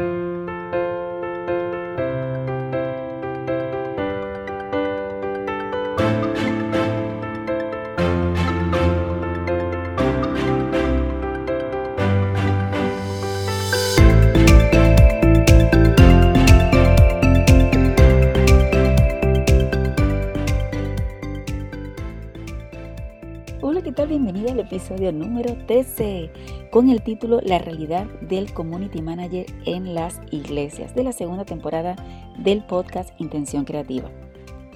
thank you bienvenida al episodio número 13 con el título La realidad del Community Manager en las iglesias de la segunda temporada del podcast Intención Creativa.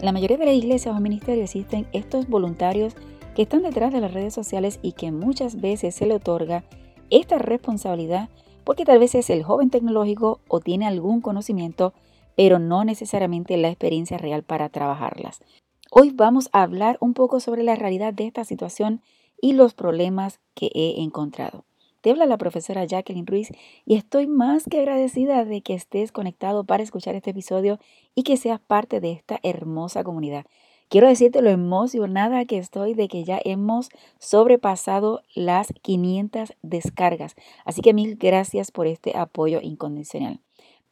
La mayoría de las iglesias o ministerios existen estos voluntarios que están detrás de las redes sociales y que muchas veces se le otorga esta responsabilidad porque tal vez es el joven tecnológico o tiene algún conocimiento, pero no necesariamente la experiencia real para trabajarlas. Hoy vamos a hablar un poco sobre la realidad de esta situación y los problemas que he encontrado. Te habla la profesora Jacqueline Ruiz y estoy más que agradecida de que estés conectado para escuchar este episodio y que seas parte de esta hermosa comunidad. Quiero decirte lo emocionada que estoy de que ya hemos sobrepasado las 500 descargas. Así que mil gracias por este apoyo incondicional.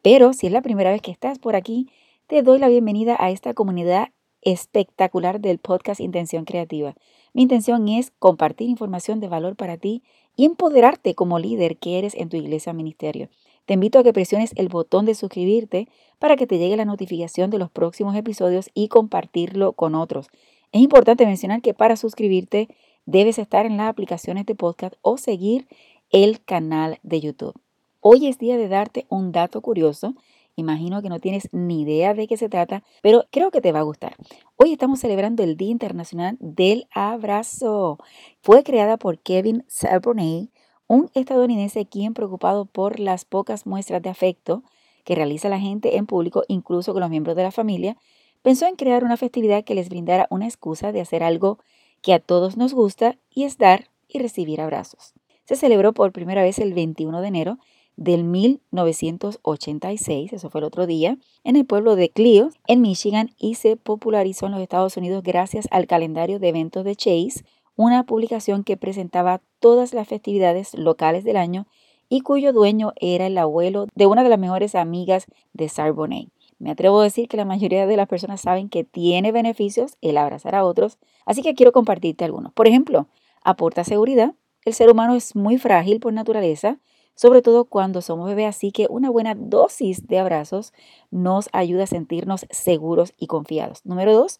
Pero si es la primera vez que estás por aquí, te doy la bienvenida a esta comunidad espectacular del podcast Intención Creativa. Mi intención es compartir información de valor para ti y empoderarte como líder que eres en tu iglesia ministerio. Te invito a que presiones el botón de suscribirte para que te llegue la notificación de los próximos episodios y compartirlo con otros. Es importante mencionar que para suscribirte debes estar en las aplicaciones de podcast o seguir el canal de YouTube. Hoy es día de darte un dato curioso Imagino que no tienes ni idea de qué se trata, pero creo que te va a gustar. Hoy estamos celebrando el Día Internacional del Abrazo. Fue creada por Kevin Sabroney, un estadounidense quien preocupado por las pocas muestras de afecto que realiza la gente en público, incluso con los miembros de la familia, pensó en crear una festividad que les brindara una excusa de hacer algo que a todos nos gusta y es dar y recibir abrazos. Se celebró por primera vez el 21 de enero del 1986, eso fue el otro día, en el pueblo de Clio, en Michigan, y se popularizó en los Estados Unidos gracias al calendario de eventos de Chase, una publicación que presentaba todas las festividades locales del año y cuyo dueño era el abuelo de una de las mejores amigas de Sarbonnet. Me atrevo a decir que la mayoría de las personas saben que tiene beneficios el abrazar a otros, así que quiero compartirte algunos. Por ejemplo, aporta seguridad. El ser humano es muy frágil por naturaleza, sobre todo cuando somos bebés, así que una buena dosis de abrazos nos ayuda a sentirnos seguros y confiados. Número dos,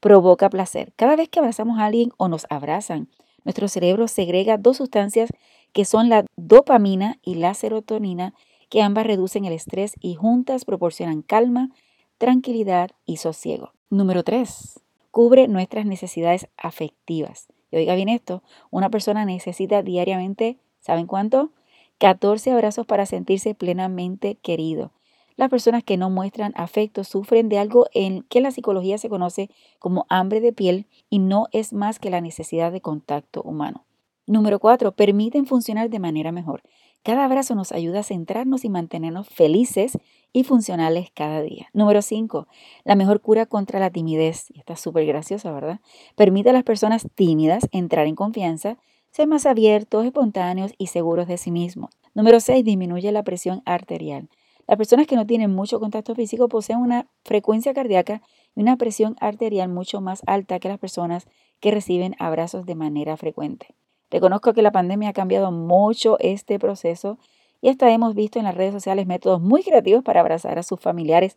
provoca placer. Cada vez que abrazamos a alguien o nos abrazan, nuestro cerebro segrega dos sustancias que son la dopamina y la serotonina, que ambas reducen el estrés y juntas proporcionan calma, tranquilidad y sosiego. Número tres, cubre nuestras necesidades afectivas. Y oiga bien esto, una persona necesita diariamente, ¿saben cuánto? 14 abrazos para sentirse plenamente querido. Las personas que no muestran afecto sufren de algo en que la psicología se conoce como hambre de piel y no es más que la necesidad de contacto humano. Número 4. Permiten funcionar de manera mejor. Cada abrazo nos ayuda a centrarnos y mantenernos felices y funcionales cada día. Número 5. La mejor cura contra la timidez. Y está súper graciosa, ¿verdad? Permite a las personas tímidas entrar en confianza ser más abiertos, espontáneos y seguros de sí mismos. Número 6. Disminuye la presión arterial. Las personas que no tienen mucho contacto físico poseen una frecuencia cardíaca y una presión arterial mucho más alta que las personas que reciben abrazos de manera frecuente. Reconozco que la pandemia ha cambiado mucho este proceso y hasta hemos visto en las redes sociales métodos muy creativos para abrazar a sus familiares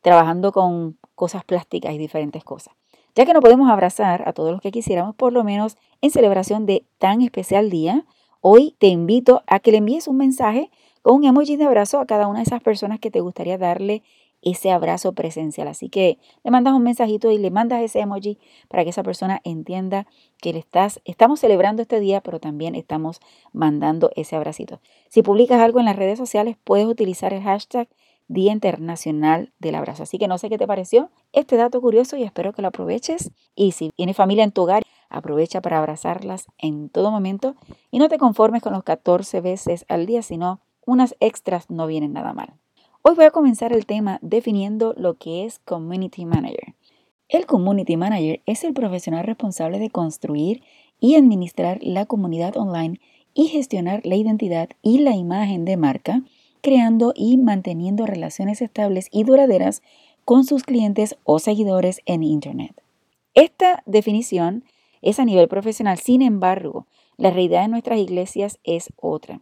trabajando con cosas plásticas y diferentes cosas. Ya que no podemos abrazar a todos los que quisiéramos, por lo menos en celebración de tan especial día, hoy te invito a que le envíes un mensaje con un emoji de abrazo a cada una de esas personas que te gustaría darle ese abrazo presencial. Así que le mandas un mensajito y le mandas ese emoji para que esa persona entienda que le estás, estamos celebrando este día, pero también estamos mandando ese abracito. Si publicas algo en las redes sociales, puedes utilizar el hashtag Día Internacional del Abrazo. Así que no sé qué te pareció este dato curioso y espero que lo aproveches. Y si tienes familia en tu hogar, aprovecha para abrazarlas en todo momento y no te conformes con los 14 veces al día, sino unas extras no vienen nada mal. Hoy voy a comenzar el tema definiendo lo que es Community Manager. El Community Manager es el profesional responsable de construir y administrar la comunidad online y gestionar la identidad y la imagen de marca creando y manteniendo relaciones estables y duraderas con sus clientes o seguidores en Internet. Esta definición es a nivel profesional, sin embargo, la realidad de nuestras iglesias es otra.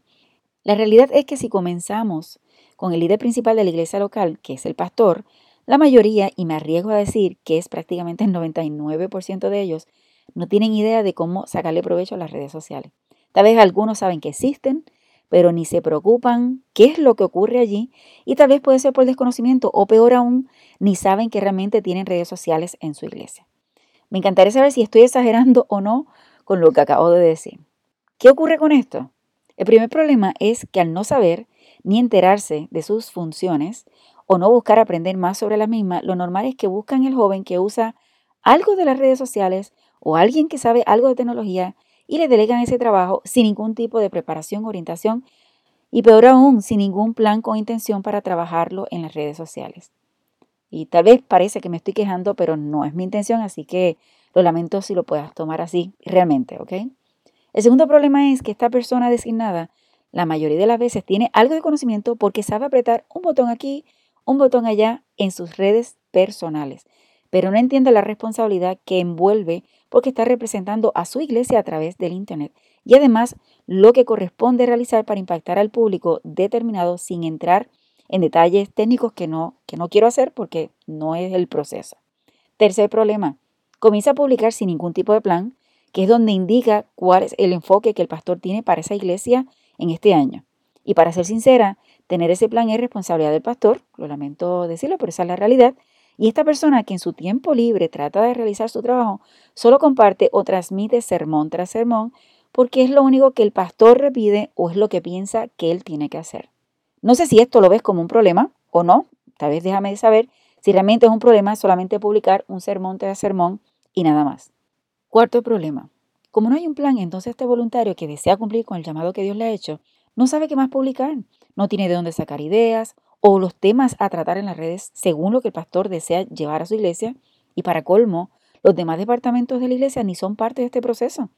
La realidad es que si comenzamos con el líder principal de la iglesia local, que es el pastor, la mayoría, y me arriesgo a decir que es prácticamente el 99% de ellos, no tienen idea de cómo sacarle provecho a las redes sociales. Tal vez algunos saben que existen, pero ni se preocupan qué es lo que ocurre allí y tal vez puede ser por desconocimiento o peor aún, ni saben que realmente tienen redes sociales en su iglesia. Me encantaría saber si estoy exagerando o no con lo que acabo de decir. ¿Qué ocurre con esto? El primer problema es que al no saber ni enterarse de sus funciones o no buscar aprender más sobre las mismas, lo normal es que buscan el joven que usa algo de las redes sociales o alguien que sabe algo de tecnología y le delegan ese trabajo sin ningún tipo de preparación, orientación y peor aún, sin ningún plan con intención para trabajarlo en las redes sociales. Y tal vez parece que me estoy quejando, pero no es mi intención, así que lo lamento si lo puedas tomar así realmente, ¿ok? El segundo problema es que esta persona designada la mayoría de las veces tiene algo de conocimiento porque sabe apretar un botón aquí, un botón allá en sus redes personales, pero no entiende la responsabilidad que envuelve porque está representando a su iglesia a través del Internet y además lo que corresponde realizar para impactar al público determinado sin entrar en detalles técnicos que no, que no quiero hacer porque no es el proceso. Tercer problema, comienza a publicar sin ningún tipo de plan, que es donde indica cuál es el enfoque que el pastor tiene para esa iglesia en este año. Y para ser sincera, tener ese plan es responsabilidad del pastor, lo lamento decirlo, pero esa es la realidad. Y esta persona que en su tiempo libre trata de realizar su trabajo, solo comparte o transmite sermón tras sermón porque es lo único que el pastor repite o es lo que piensa que él tiene que hacer. No sé si esto lo ves como un problema o no, tal vez déjame saber si realmente es un problema solamente publicar un sermón tras sermón y nada más. Cuarto problema. Como no hay un plan, entonces este voluntario que desea cumplir con el llamado que Dios le ha hecho, no sabe qué más publicar, no tiene de dónde sacar ideas o los temas a tratar en las redes según lo que el pastor desea llevar a su iglesia. Y para colmo, los demás departamentos de la iglesia ni son parte de este proceso,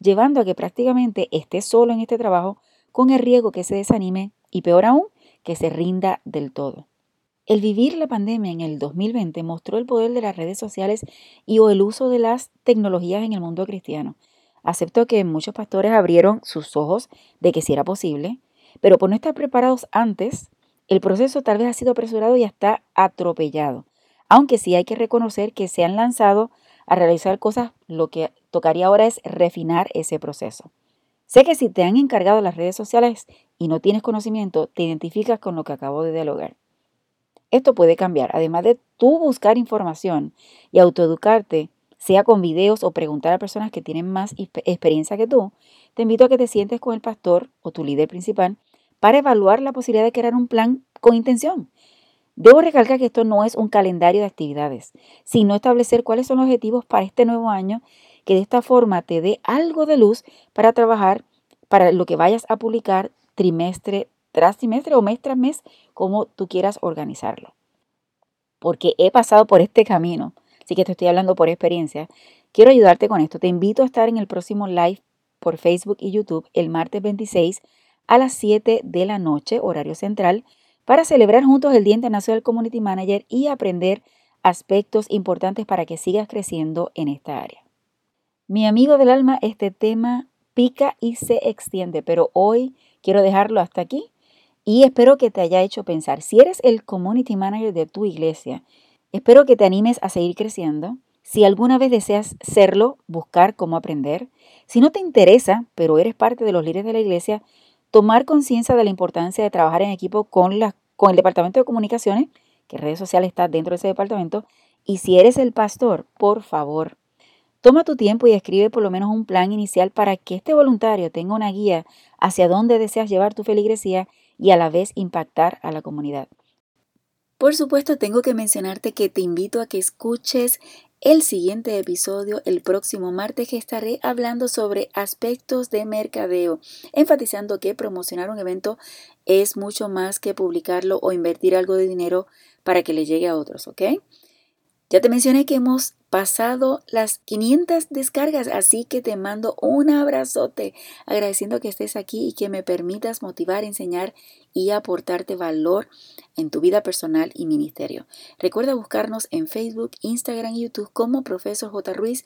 llevando a que prácticamente esté solo en este trabajo con el riesgo que se desanime y peor aún, que se rinda del todo. El vivir la pandemia en el 2020 mostró el poder de las redes sociales y o el uso de las tecnologías en el mundo cristiano. Acepto que muchos pastores abrieron sus ojos de que sí era posible, pero por no estar preparados antes, el proceso tal vez ha sido apresurado y hasta atropellado. Aunque sí hay que reconocer que se han lanzado a realizar cosas, lo que tocaría ahora es refinar ese proceso. Sé que si te han encargado las redes sociales y no tienes conocimiento, te identificas con lo que acabo de dialogar. Esto puede cambiar. Además de tú buscar información y autoeducarte, sea con videos o preguntar a personas que tienen más experiencia que tú, te invito a que te sientes con el pastor o tu líder principal para evaluar la posibilidad de crear un plan con intención. Debo recalcar que esto no es un calendario de actividades, sino establecer cuáles son los objetivos para este nuevo año que de esta forma te dé algo de luz para trabajar para lo que vayas a publicar trimestre tras trimestre o mes tras mes, como tú quieras organizarlo. Porque he pasado por este camino, así que te estoy hablando por experiencia. Quiero ayudarte con esto. Te invito a estar en el próximo live por Facebook y YouTube el martes 26 a las 7 de la noche, horario central, para celebrar juntos el Día Internacional Community Manager y aprender aspectos importantes para que sigas creciendo en esta área. Mi amigo del alma, este tema pica y se extiende, pero hoy quiero dejarlo hasta aquí y espero que te haya hecho pensar. Si eres el community manager de tu iglesia, espero que te animes a seguir creciendo. Si alguna vez deseas serlo, buscar cómo aprender. Si no te interesa, pero eres parte de los líderes de la iglesia, tomar conciencia de la importancia de trabajar en equipo con, la, con el departamento de comunicaciones, que redes sociales está dentro de ese departamento. Y si eres el pastor, por favor, Toma tu tiempo y escribe por lo menos un plan inicial para que este voluntario tenga una guía hacia dónde deseas llevar tu feligresía y a la vez impactar a la comunidad. Por supuesto, tengo que mencionarte que te invito a que escuches el siguiente episodio el próximo martes estaré hablando sobre aspectos de mercadeo, enfatizando que promocionar un evento es mucho más que publicarlo o invertir algo de dinero para que le llegue a otros, ¿ok? Ya te mencioné que hemos pasado las 500 descargas, así que te mando un abrazote agradeciendo que estés aquí y que me permitas motivar, enseñar y aportarte valor en tu vida personal y ministerio. Recuerda buscarnos en Facebook, Instagram y YouTube como Profesor J. Ruiz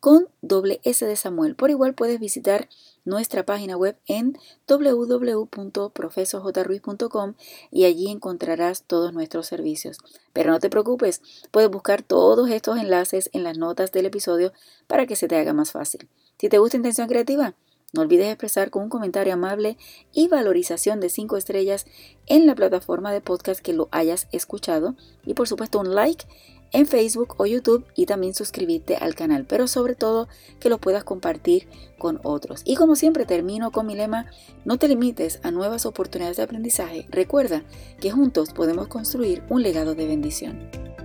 con doble S de Samuel. Por igual puedes visitar nuestra página web en www.profesorjruiz.com y allí encontrarás todos nuestros servicios. Pero no te preocupes, puedes buscar todos estos enlaces en las notas del episodio para que se te haga más fácil. Si te gusta Intención Creativa, no olvides expresar con un comentario amable y valorización de 5 estrellas en la plataforma de podcast que lo hayas escuchado y por supuesto un like en Facebook o YouTube y también suscribirte al canal, pero sobre todo que lo puedas compartir con otros. Y como siempre termino con mi lema, no te limites a nuevas oportunidades de aprendizaje, recuerda que juntos podemos construir un legado de bendición.